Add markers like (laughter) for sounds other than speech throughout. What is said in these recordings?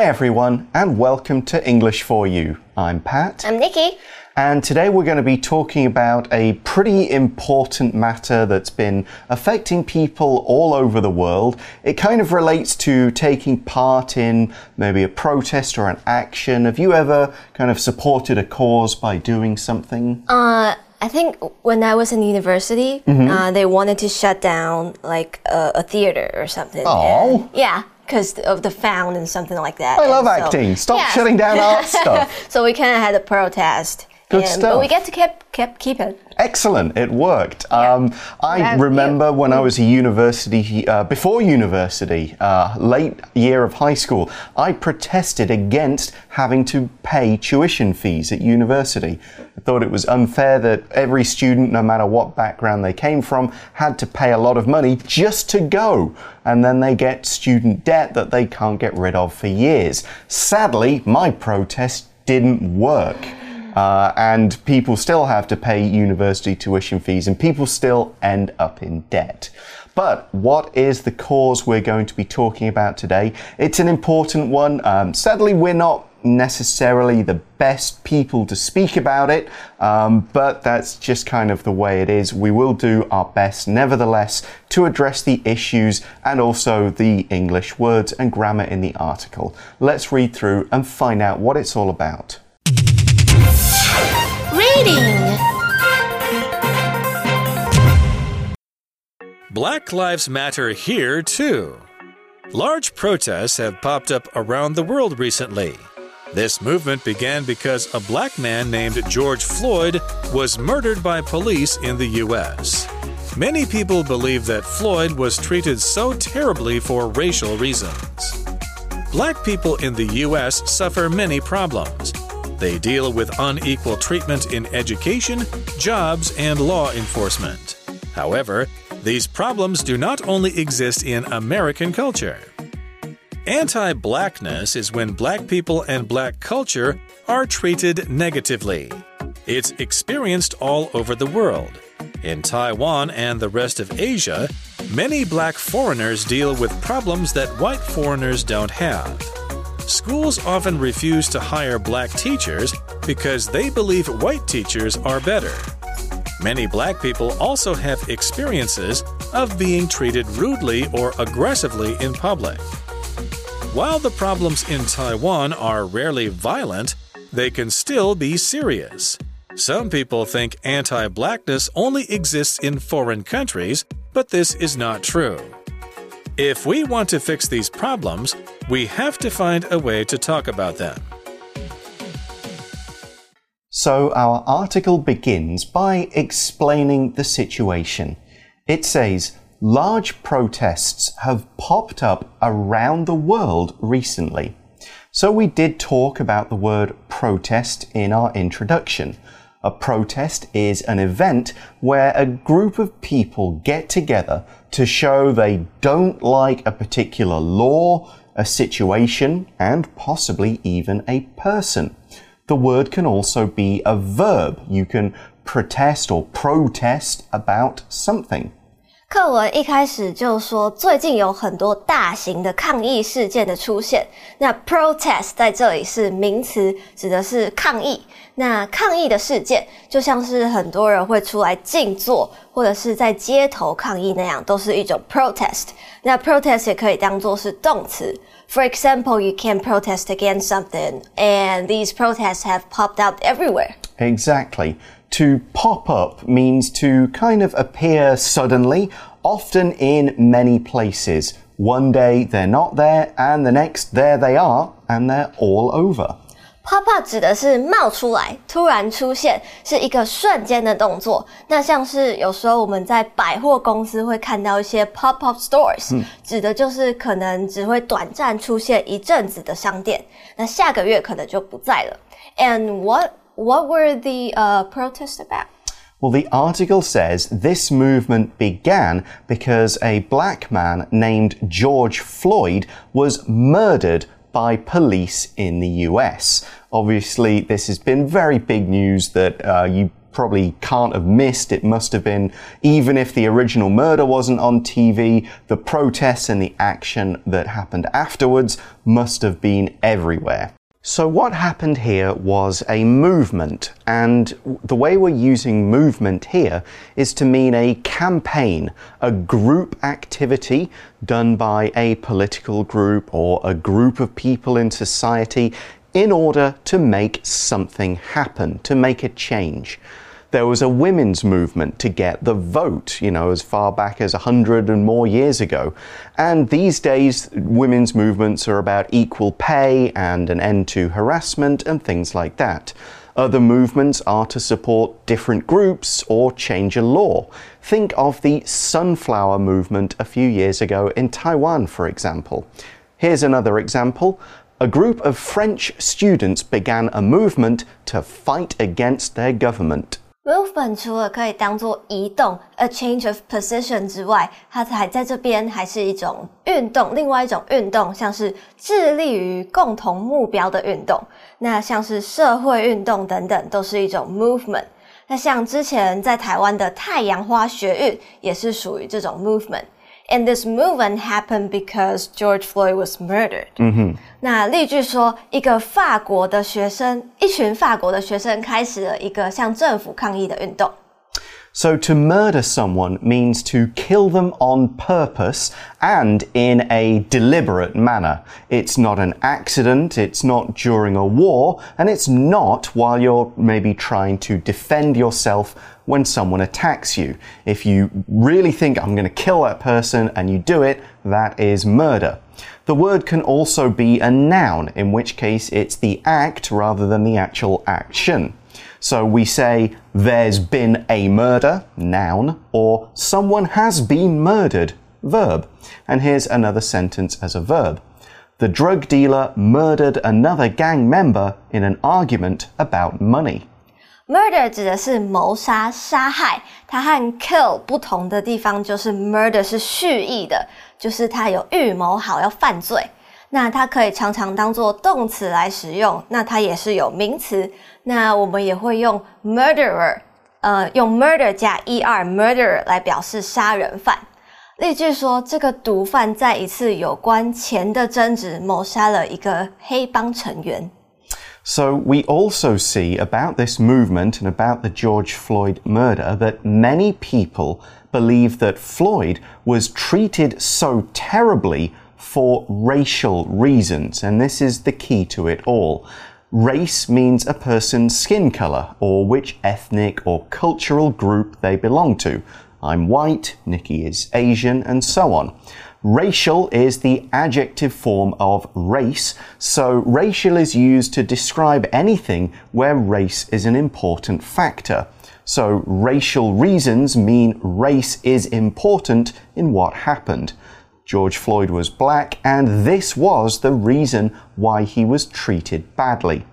Hi, everyone, and welcome to English for You. I'm Pat. I'm Nikki. And today we're going to be talking about a pretty important matter that's been affecting people all over the world. It kind of relates to taking part in maybe a protest or an action. Have you ever kind of supported a cause by doing something? Uh, I think when I was in university, Mm-hmm. uh, they wanted to shut down like a, a theater or something. Oh. Yeah, because of the found and something like that. I love so- acting. Stop Yes. shutting down art (laughs) stuff. so we kind of had a protest. Good and- stuff. But we get to keep keep keep it. Excellent, it worked. Um, I you? remember when I was a university, uh, before university, uh, late year of high school, I protested against having to pay tuition fees at university. I thought it was unfair that every student, no matter what background they came from, had to pay a lot of money just to go. And then they get student debt that they can't get rid of for years. Sadly, my protest didn't work. Uh, and people still have to pay university tuition fees, and people still end up in debt. But what is the cause we're going to be talking about today? It's an important one. Um, sadly, we're not necessarily the best people to speak about it, um, but that's just kind of the way it is. We will do our best, nevertheless, to address the issues and also the English words and grammar in the article. Let's read through and find out what it's all about. Reading. Black Lives Matter here, too. Large protests have popped up around the world recently. This movement began because a black man named George Floyd was murdered by police in the U.S. Many people believe that Floyd was treated so terribly for racial reasons. Black people in the U.S. suffer many problems. They deal with unequal treatment in education, jobs, and law enforcement. However, these problems do not only exist in American culture. Anti blackness is when black people and black culture are treated negatively. It's experienced all over the world. In Taiwan and the rest of Asia, many black foreigners deal with problems that white foreigners don't have. Schools often refuse to hire black teachers because they believe white teachers are better. Many black people also have experiences of being treated rudely or aggressively in public. While the problems in Taiwan are rarely violent, they can still be serious. Some people think anti blackness only exists in foreign countries, but this is not true. If we want to fix these problems, we have to find a way to talk about them. So, our article begins by explaining the situation. It says, Large protests have popped up around the world recently. So, we did talk about the word protest in our introduction. A protest is an event where a group of people get together to show they don't like a particular law, a situation, and possibly even a person. The word can also be a verb. You can protest or protest about something. 课文一开始就说，最近有很多大型的抗议事件的出现。那 protest 在这里是名词，指的是抗议。 那抗议的事件就像是很多人会出来静坐，或者是在街头抗议那样，都是一种 protest。那 protest 也可以当做是动词。For example, you can protest against something, and these protests have popped out everywhere. Exactly. To pop up means to kind of appear suddenly, often in many places. One day they're not there, and the next there they are, and they're all over. Pop up 指的是冒出来、突然出现，是一个瞬间的动作。那像是有时候我们在百货公司会看到一些 pop up stores，、指的就是可能只会短暂出现一阵子的商店，那下个月可能就不在了。And what what were the uh, protests about? Well, the article says this movement began because a black man named George Floyd was murdered by police in the US. Obviously, this has been very big news that uh, you probably can't have missed. It must have been, even if the original murder wasn't on TV, the protests and the action that happened afterwards must have been everywhere. So, what happened here was a movement, and the way we're using movement here is to mean a campaign, a group activity done by a political group or a group of people in society in order to make something happen, to make a change there was a women's movement to get the vote, you know, as far back as 100 and more years ago. And these days, women's movements are about equal pay and an end to harassment and things like that. Other movements are to support different groups or change a law. Think of the sunflower movement a few years ago in Taiwan, for example. Here's another example. A group of French students began a movement to fight against their government. Movement 除了可以当做移动 a change of position 之外，它还在这边还是一种运动，另外一种运动像是致力于共同目标的运动，那像是社会运动等等都是一种 movement。那像之前在台湾的太阳花学运也是属于这种 movement。And this movement happened because George Floyd was murdered. 嗯哼。那例句说，一个法国的学生，一群法国的学生开始了一个向政府抗议的运动。So to murder someone means to kill them on purpose and in a deliberate manner. It's not an accident, it's not during a war, and it's not while you're maybe trying to defend yourself when someone attacks you. If you really think I'm going to kill that person and you do it, that is murder. The word can also be a noun, in which case it's the act rather than the actual action. So we say, there's been a murder, noun, or someone has been murdered, verb. And here's another sentence as a verb. The drug dealer murdered another gang member in an argument about money. Murder 指的是谋杀、杀害，它和 kill 不同的地方就是 murder 是蓄意的，就是他有预谋好要犯罪。 那它可以常常当做动词来使用，那它也是有名词。那我们也会用 murderer，呃，用 murder 加 er murderer 来表示杀人犯。例句说，这个毒贩在一次有关钱的争执谋杀了一个黑帮成员。So we also see about this movement and about the George Floyd murder that many people believe that Floyd was treated so terribly for racial reasons, and this is the key to it all. Race means a person's skin color or which ethnic or cultural group they belong to. I'm white, Nikki is Asian, and so on. Racial is the adjective form of race, so racial is used to describe anything where race is an important factor. So racial reasons mean race is important in what happened. George Floyd was black, and this was the reason why he was treated badly.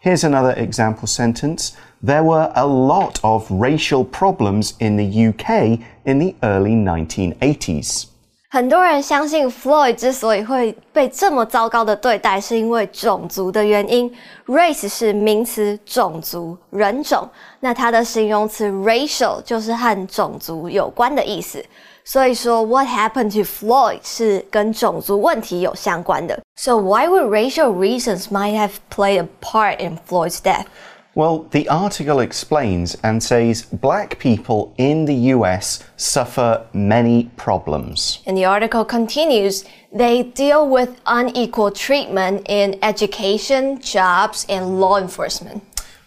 Here's another example sentence. There were a lot of racial problems in the UK in the early 1980s. 很多人相信 Floyd 之所以会被这么糟糕的对待，是因为种族的原因。Race 是名词，种族、人种。那它的形容词 racial 就是和种族有关的意思。 所以说，What happened to Floyd 是跟种族问题有相关的。So why would racial reasons might have played a part in Floyd's death? Well, the article explains and says black people in the US suffer many problems. And the article continues they deal with unequal treatment in education, jobs, and law enforcement.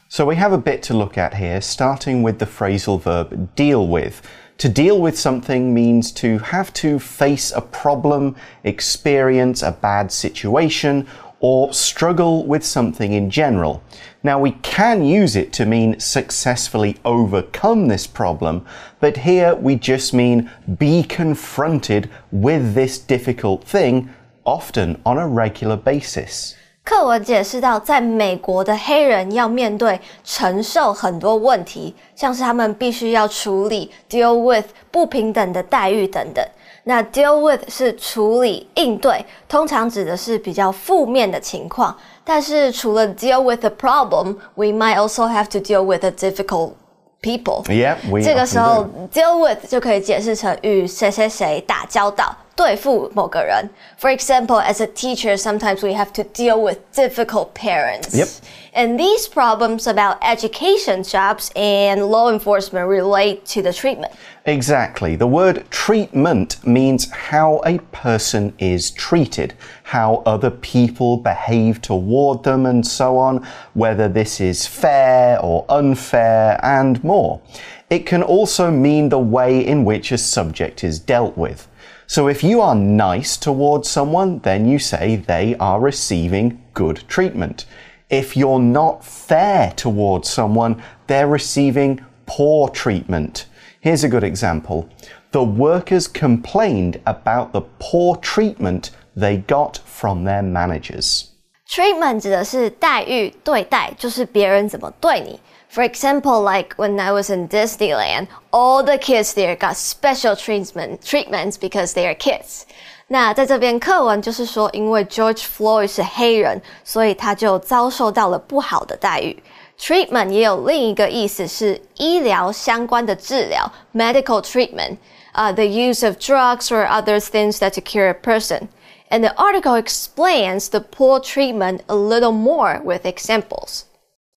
So we have a bit to look at here, starting with the phrasal verb deal with. To deal with something means to have to face a problem, experience a bad situation, or struggle with something in general. Now, we can use it to mean successfully overcome this problem, but here we just mean be confronted with this difficult thing, often on a regular basis. 课文解释到，在美国的黑人要面对承受很多问题，像是他们必须要处理 deal with 不平等的待遇等等。那 deal with 是处理应对，通常指的是比较负面的情况。但是除了 deal with the problem，we might also have to deal with a difficult people。Yeah, 这个时候 deal with 就可以解释成与谁谁谁打交道，对付某个人。For example, as a teacher, sometimes we have to deal with difficult parents. Yep. And these problems about education, jobs, and law enforcement relate to the treatment. Exactly. The word treatment means how a person is treated, how other people behave toward them, and so on, whether this is fair or unfair, and more. It can also mean the way in which a subject is dealt with. So if you are nice towards someone, then you say they are receiving good treatment. If you're not fair towards someone, they're receiving poor treatment. Here's a good example. The workers complained about the poor treatment they got from their managers. Treatment 指的是待遇、对待，就是别人怎么对你。 For example, like when I was in Disneyland, all the kids there got special treatment treatments because they are kids. 那在这边课文就是说，因为 George Floyd 是黑人，所以他就遭受到了不好的待遇。Treatment 也有另一个意思是医疗相关的治疗 （medical treatment），uh, the use of drugs or other things that to cure a person. And the article explains the poor treatment a little more with examples.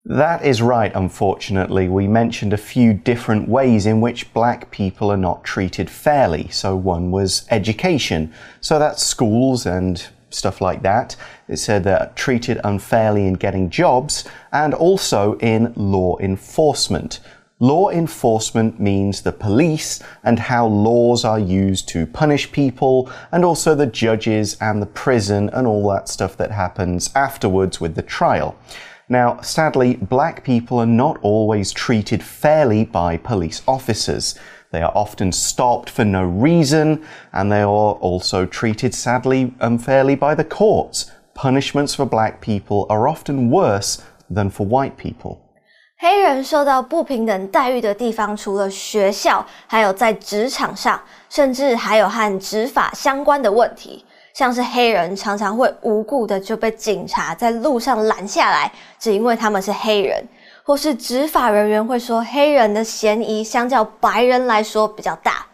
That is right, unfortunately. We mentioned a few different ways in which black people are not treated fairly. So, one was education. So, that's schools and stuff like that. It said they're treated unfairly in getting jobs and also in law enforcement. Law enforcement means the police and how laws are used to punish people, and also the judges and the prison and all that stuff that happens afterwards with the trial. Now, sadly, black people are not always treated fairly by police officers. They are often stopped for no reason, and they are also treated sadly unfairly by the courts. Punishments for black people are often worse than for white people. 黑人受到不平等待遇的地方，除了学校，还有在职场上，甚至还有和执法相关的问题。 像是黑人常常会无故的就被警察在路上拦下来，只因为他们是黑人，或是执法人员会说黑人的嫌疑相较白人来说比较大。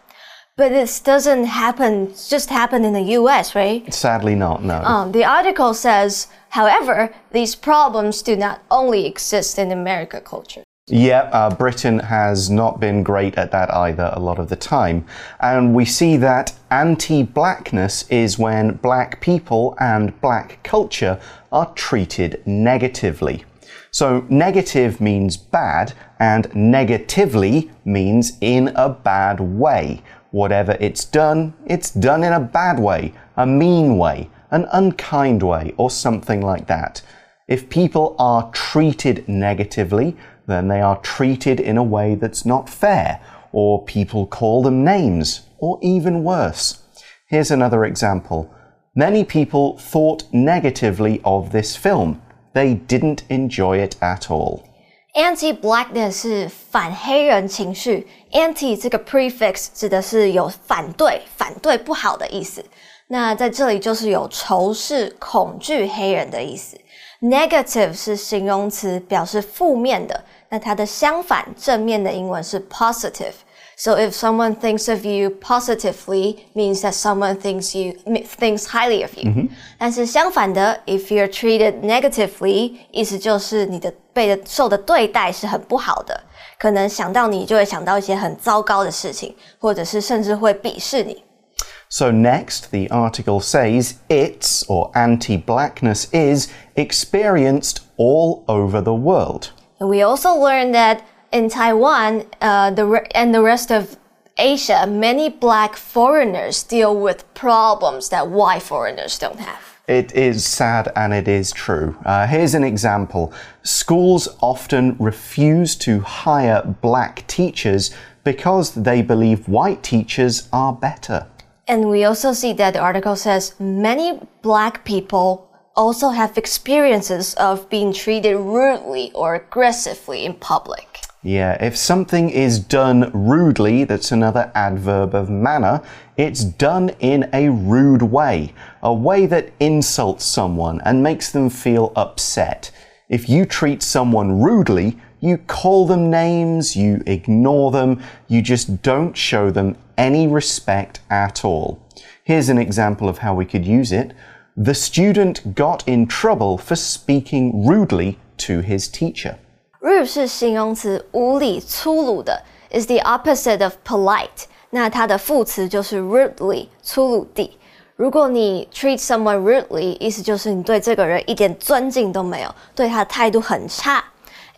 But this doesn't happen just happen in the U.S., right? Sadly, not, no. Um, the article says, however, these problems do not only exist in American culture. Yeah, uh, Britain has not been great at that either a lot of the time. And we see that anti blackness is when black people and black culture are treated negatively. So, negative means bad, and negatively means in a bad way. Whatever it's done, it's done in a bad way, a mean way, an unkind way, or something like that. If people are treated negatively, then they are treated in a way that's not fair, or people call them names, or even worse. Here's another example. Many people thought negatively of this film. They didn't enjoy it at all. Anti-blackness 是反黑人情绪，anti 这个 prefix 指的是有反对、反对不好的意思。那在这里就是有仇视、恐惧黑人的意思。Negative 是形容词，表示负面的。 那它的相反，正面的英文是 positive。So if someone thinks of you positively, means that someone thinks you thinks highly of you. 但是相反的，if you're treated negatively，意思就是你的被的受的对待是很不好的，可能想到你就会想到一些很糟糕的事情，或者是甚至会鄙视你。 So, next, the article says it's, or anti blackness is, experienced all over the world. And we also learned that in Taiwan, uh, the re- and the rest of Asia, many black foreigners deal with problems that white foreigners don't have. It is sad and it is true. Uh, here's an example. Schools often refuse to hire black teachers because they believe white teachers are better. And we also see that the article says many black people also have experiences of being treated rudely or aggressively in public. Yeah, if something is done rudely, that's another adverb of manner, it's done in a rude way, a way that insults someone and makes them feel upset. If you treat someone rudely, you call them names, you ignore them, you just don't show them any respect at all. Here's an example of how we could use it. The student got in trouble for speaking rudely to his teacher. rude 是形容词，无理、粗鲁的，is the opposite of polite。那它的副词就是 rudely，粗鲁地。如果你 treat someone rudely，意思就是你对这个人一点尊敬都没有，对他的态度很差。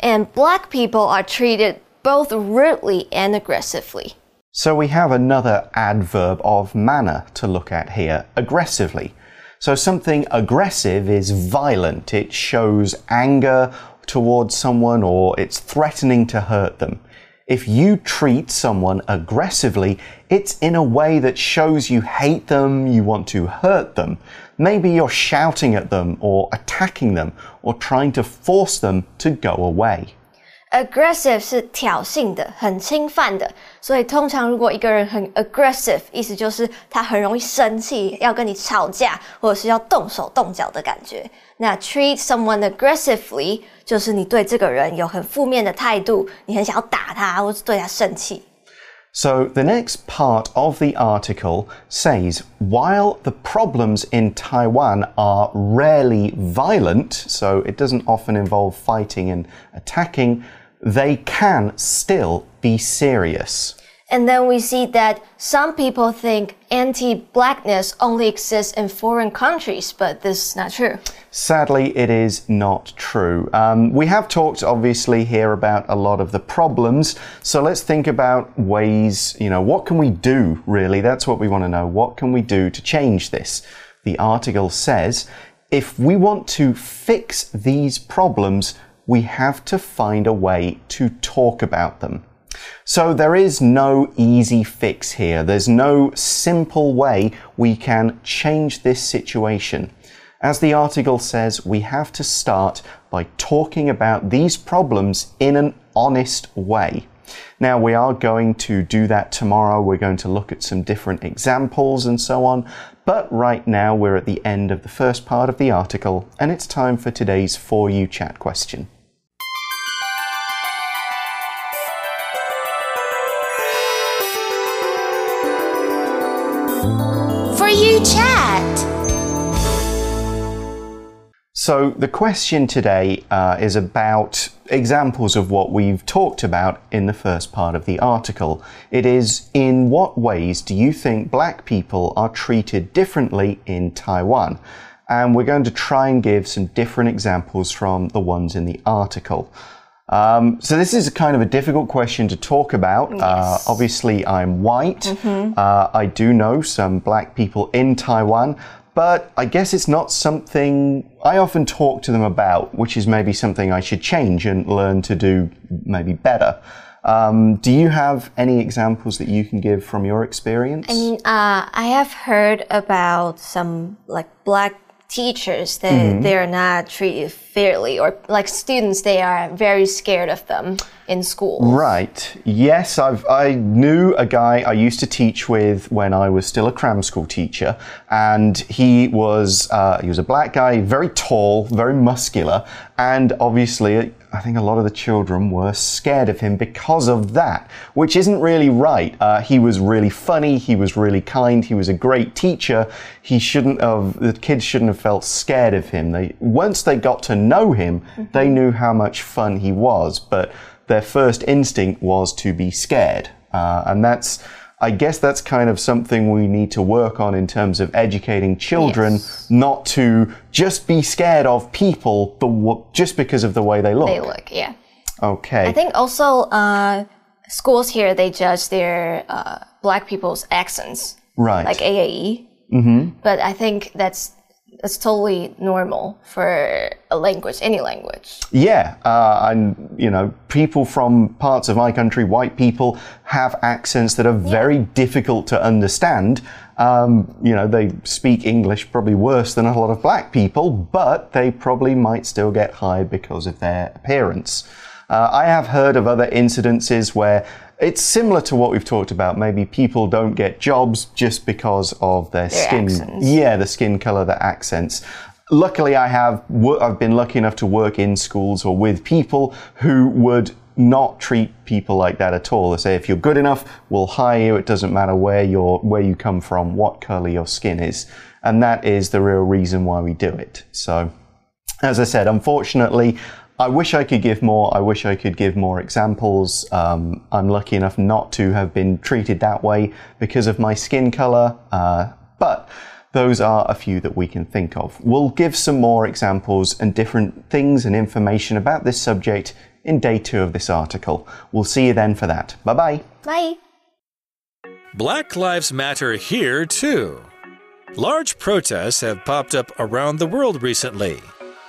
And black people are treated both rudely and aggressively. So we have another adverb of manner to look at here aggressively. So something aggressive is violent, it shows anger towards someone or it's threatening to hurt them. If you treat someone aggressively, it's in a way that shows you hate them, you want to hurt them. Maybe you're shouting at them or attacking them or trying to force them to go away. Aggressive 是挑衅的，很侵犯的，所以通常如果一个人很 aggressive，意思就是他很容易生气，要跟你吵架，或者是要动手动脚的感觉。那 treat someone aggressively 就是你对这个人有很负面的态度，你很想要打他，或是对他生气。So the next part of the article says while the problems in Taiwan are rarely violent, so it doesn't often involve fighting and attacking, they can still be serious. And then we see that some people think anti-blackness only exists in foreign countries, but this is not true. Sadly, it is not true. Um, we have talked, obviously, here about a lot of the problems. So let's think about ways, you know, what can we do, really? That's what we want to know. What can we do to change this? The article says if we want to fix these problems, we have to find a way to talk about them. So there is no easy fix here. There's no simple way we can change this situation. As the article says, we have to start by talking about these problems in an honest way. Now, we are going to do that tomorrow. We're going to look at some different examples and so on. But right now, we're at the end of the first part of the article, and it's time for today's For You Chat question. For You Chat. So, the question today uh, is about examples of what we've talked about in the first part of the article. It is in what ways do you think black people are treated differently in Taiwan? And we're going to try and give some different examples from the ones in the article. Um, so this is a kind of a difficult question to talk about. Uh, obviously, I'm white. Uh, I do know some black people in Taiwan, but I guess it's not something I often talk to them about, which is maybe something I should change and learn to do maybe better. Um, do you have any examples that you can give from your experience? I mean, uh, I have heard about some like black teachers that mm-hmm. they are not treated fairly, or like students, they are very scared of them in school. Right. Yes, I've I knew a guy I used to teach with when I was still a cram school teacher, and he was uh, he was a black guy, very tall, very muscular, and obviously. I think a lot of the children were scared of him because of that, which isn't really right. Uh, he was really funny, he was really kind, he was a great teacher. He shouldn't have, the kids shouldn't have felt scared of him. They, once they got to know him, they knew how much fun he was, but their first instinct was to be scared. Uh, and that's, I guess that's kind of something we need to work on in terms of educating children Yes. not to just be scared of people the, just because of the way they look. They look, yeah. Okay. I think also uh, schools here they judge their uh, black people's accents, right. like AAE. Mm-hmm. But I think that's that's totally normal for a language, any language. Yeah, uh, and you know, people from parts of my country, white people, have accents that are very difficult to understand. Um, you know, they speak English probably worse than a lot of black people, but they probably might still get hired because of their appearance. Uh, I have heard of other incidences where it's similar to what we've talked about. Maybe people don't get jobs just because of their, Their skin. accents. Yeah, the skin color, the accents. luckily, I have I've been lucky enough to work in schools or with people who would not treat people like that at all. They say if you're good enough, we'll hire you. It doesn't matter where you're, where you come from, what color your skin is, and that is the real reason why we do it. So, as I said, unfortunately. I wish I could give more. I wish I could give more examples. Um, I'm lucky enough not to have been treated that way because of my skin color. Uh, but those are a few that we can think of. We'll give some more examples and different things and information about this subject in day two of this article. We'll see you then for that. Bye bye. Bye. Black Lives Matter here, too. Large protests have popped up around the world recently.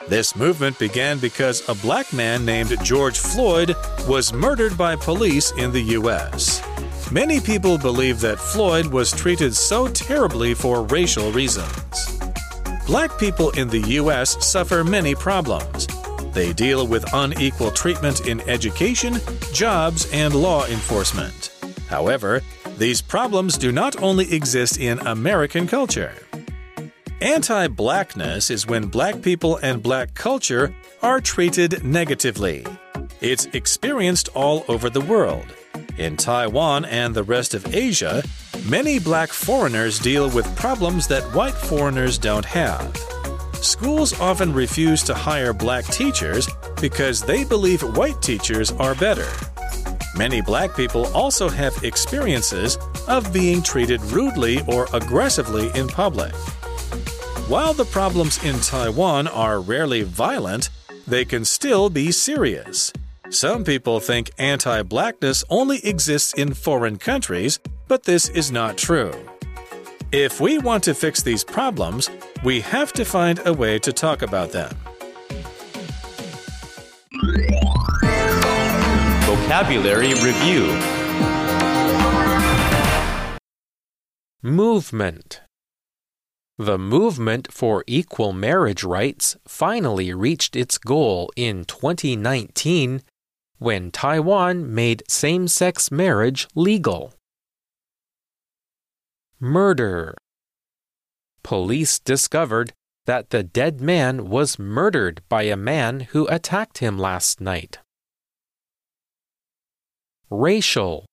This movement began because a black man named George Floyd was murdered by police in the U.S. Many people believe that Floyd was treated so terribly for racial reasons. Black people in the U.S. suffer many problems. They deal with unequal treatment in education, jobs, and law enforcement. However, these problems do not only exist in American culture. Anti blackness is when black people and black culture are treated negatively. It's experienced all over the world. In Taiwan and the rest of Asia, many black foreigners deal with problems that white foreigners don't have. Schools often refuse to hire black teachers because they believe white teachers are better. Many black people also have experiences of being treated rudely or aggressively in public. While the problems in Taiwan are rarely violent, they can still be serious. Some people think anti blackness only exists in foreign countries, but this is not true. If we want to fix these problems, we have to find a way to talk about them. Vocabulary Review Movement The movement for equal marriage rights finally reached its goal in 2019 when Taiwan made same sex marriage legal. Murder Police discovered that the dead man was murdered by a man who attacked him last night. Racial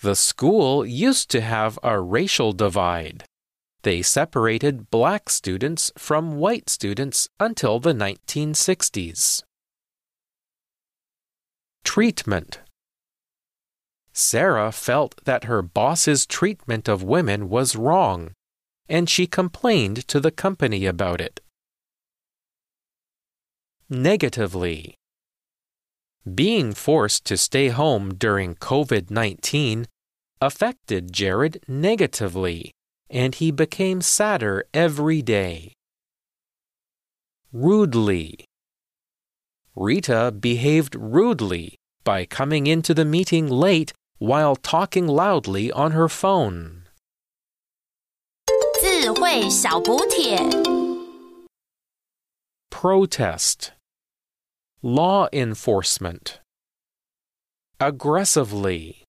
The school used to have a racial divide. They separated black students from white students until the 1960s. Treatment Sarah felt that her boss's treatment of women was wrong, and she complained to the company about it. Negatively, being forced to stay home during COVID 19 affected Jared negatively, and he became sadder every day. Rudely. Rita behaved rudely by coming into the meeting late while talking loudly on her phone. 智慧小补帖。 Protest. Law enforcement. Aggressively.